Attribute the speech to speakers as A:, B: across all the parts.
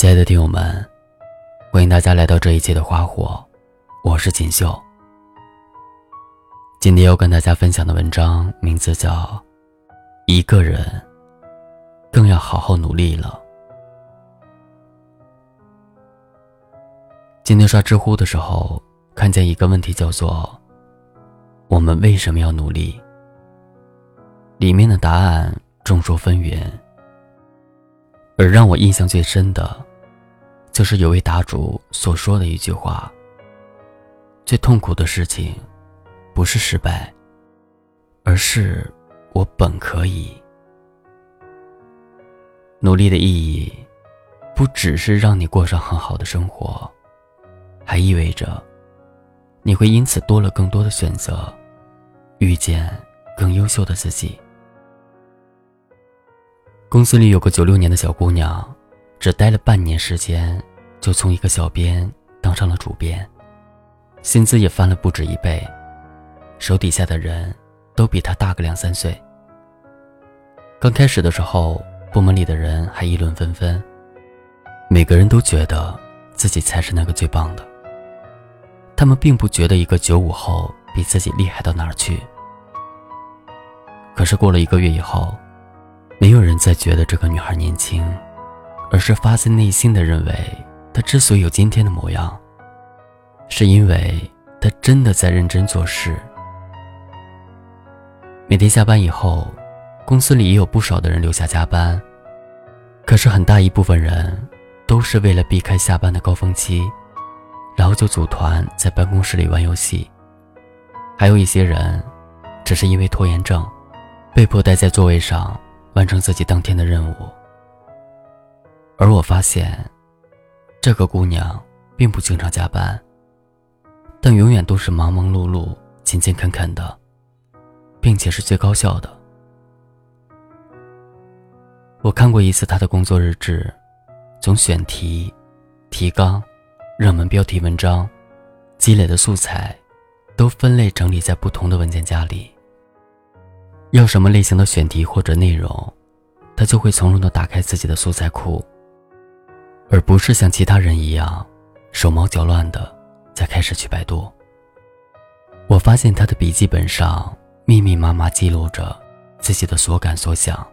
A: 亲爱的听友们，欢迎大家来到这一期的花火，我是锦绣。今天要跟大家分享的文章名字叫《一个人更要好好努力了》。今天刷知乎的时候，看见一个问题，叫做“我们为什么要努力？”里面的答案众说纷纭，而让我印象最深的。就是有位答主所说的一句话：“最痛苦的事情，不是失败，而是我本可以。”努力的意义，不只是让你过上很好的生活，还意味着你会因此多了更多的选择，遇见更优秀的自己。公司里有个九六年的小姑娘。只待了半年时间，就从一个小编当上了主编，薪资也翻了不止一倍，手底下的人都比他大个两三岁。刚开始的时候，部门里的人还议论纷纷，每个人都觉得自己才是那个最棒的。他们并不觉得一个九五后比自己厉害到哪儿去。可是过了一个月以后，没有人再觉得这个女孩年轻。而是发自内心的认为，他之所以有今天的模样，是因为他真的在认真做事。每天下班以后，公司里也有不少的人留下加班，可是很大一部分人都是为了避开下班的高峰期，然后就组团在办公室里玩游戏。还有一些人，只是因为拖延症，被迫待在座位上完成自己当天的任务。而我发现，这个姑娘并不经常加班，但永远都是忙忙碌碌、勤勤恳恳的，并且是最高效的。我看过一次她的工作日志，从选题、提纲、热门标题文章、积累的素材，都分类整理在不同的文件夹里。要什么类型的选题或者内容，她就会从容的打开自己的素材库。而不是像其他人一样手忙脚乱的再开始去百度。我发现他的笔记本上密密麻麻记录着自己的所感所想。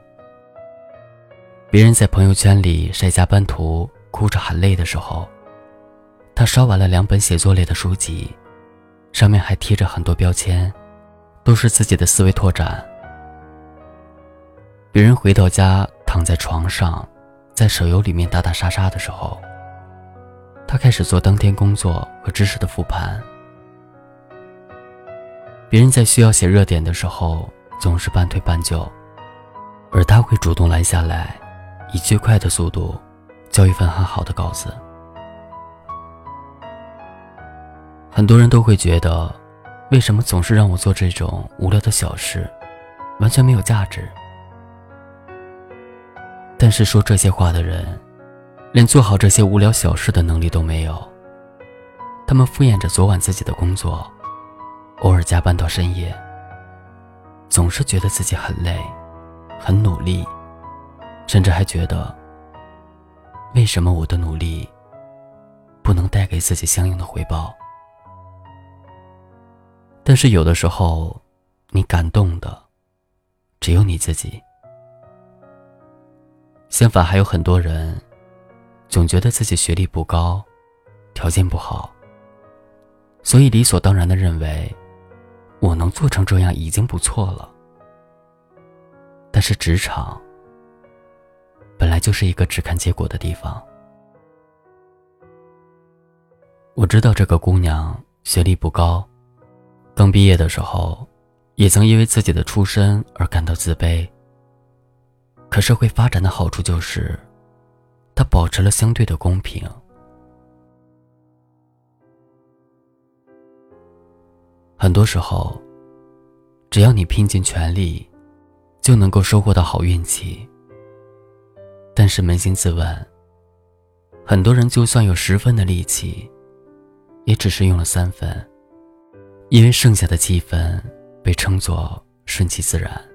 A: 别人在朋友圈里晒加班图，哭着喊累的时候，他烧完了两本写作类的书籍，上面还贴着很多标签，都是自己的思维拓展。别人回到家躺在床上。在手游里面打打杀杀的时候，他开始做当天工作和知识的复盘。别人在需要写热点的时候总是半推半就，而他会主动拦下来，以最快的速度交一份很好的稿子。很多人都会觉得，为什么总是让我做这种无聊的小事，完全没有价值。但是说这些话的人，连做好这些无聊小事的能力都没有。他们敷衍着昨晚自己的工作，偶尔加班到深夜，总是觉得自己很累，很努力，甚至还觉得，为什么我的努力不能带给自己相应的回报？但是有的时候，你感动的，只有你自己。相反，还有很多人，总觉得自己学历不高，条件不好，所以理所当然的认为，我能做成这样已经不错了。但是职场本来就是一个只看结果的地方。我知道这个姑娘学历不高，刚毕业的时候，也曾因为自己的出身而感到自卑。可社会发展的好处就是，它保持了相对的公平。很多时候，只要你拼尽全力，就能够收获到好运气。但是扪心自问，很多人就算有十分的力气，也只是用了三分，因为剩下的七分被称作顺其自然。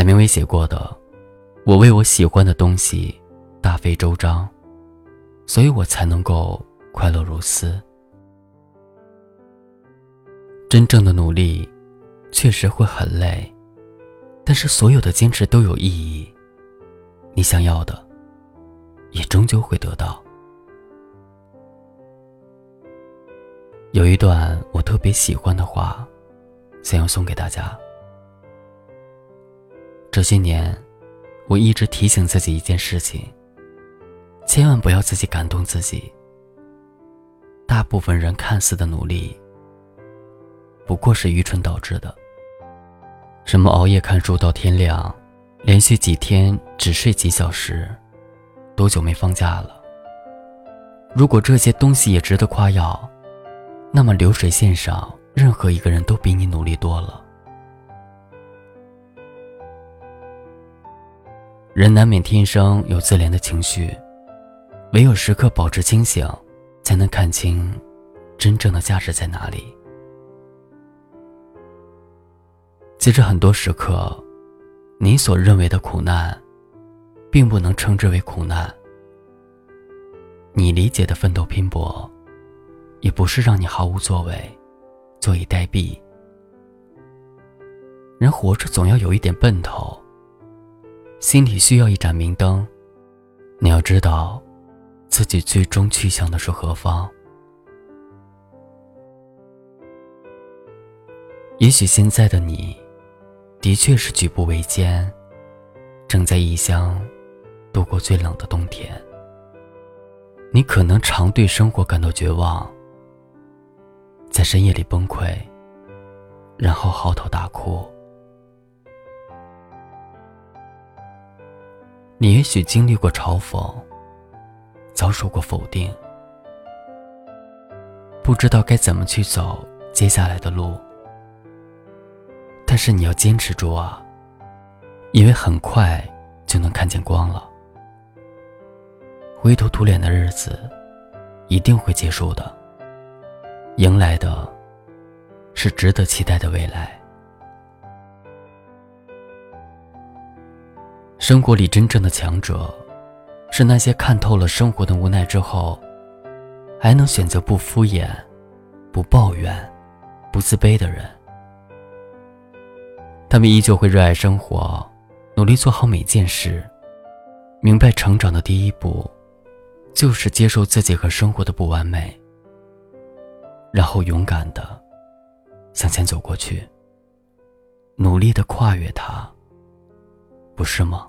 A: 海明威写过的，我为我喜欢的东西大费周章，所以我才能够快乐如斯。真正的努力，确实会很累，但是所有的坚持都有意义。你想要的，也终究会得到。有一段我特别喜欢的话，想要送给大家。这些年，我一直提醒自己一件事情：千万不要自己感动自己。大部分人看似的努力，不过是愚蠢导致的。什么熬夜看书到天亮，连续几天只睡几小时，多久没放假了？如果这些东西也值得夸耀，那么流水线上任何一个人都比你努力多了。人难免天生有自怜的情绪，唯有时刻保持清醒，才能看清真正的价值在哪里。其实很多时刻，你所认为的苦难，并不能称之为苦难；你理解的奋斗拼搏，也不是让你毫无作为、坐以待毙。人活着总要有一点奔头。心里需要一盏明灯，你要知道，自己最终去向的是何方。也许现在的你，的确是举步维艰，正在异乡度过最冷的冬天。你可能常对生活感到绝望，在深夜里崩溃，然后嚎啕大哭。你也许经历过嘲讽，遭受过否定，不知道该怎么去走接下来的路。但是你要坚持住啊，因为很快就能看见光了。灰头土脸的日子一定会结束的，迎来的是值得期待的未来。生活里真正的强者，是那些看透了生活的无奈之后，还能选择不敷衍、不抱怨、不自卑的人。他们依旧会热爱生活，努力做好每件事，明白成长的第一步，就是接受自己和生活的不完美，然后勇敢的向前走过去，努力的跨越它，不是吗？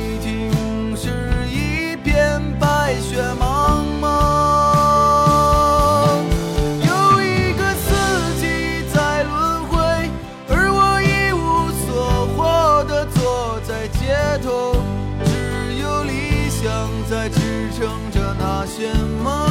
B: 什么